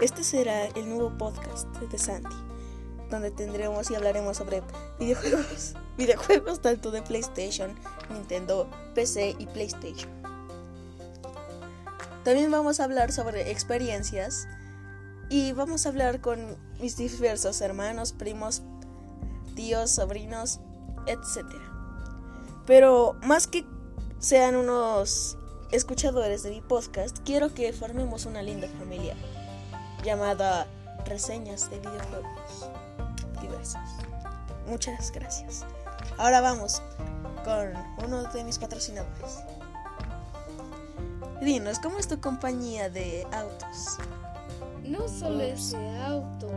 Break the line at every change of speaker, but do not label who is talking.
Este será el nuevo podcast de Santi, donde tendremos y hablaremos sobre videojuegos, videojuegos tanto de PlayStation, Nintendo, PC y PlayStation. También vamos a hablar sobre experiencias y vamos a hablar con mis diversos hermanos, primos, tíos, sobrinos, etc. Pero más que sean unos escuchadores de mi podcast, quiero que formemos una linda familia llamada Reseñas de Videojuegos Diversos. Muchas gracias. Ahora vamos con uno de mis patrocinadores. Dinos, ¿cómo es tu compañía de autos?
No solo es de auto.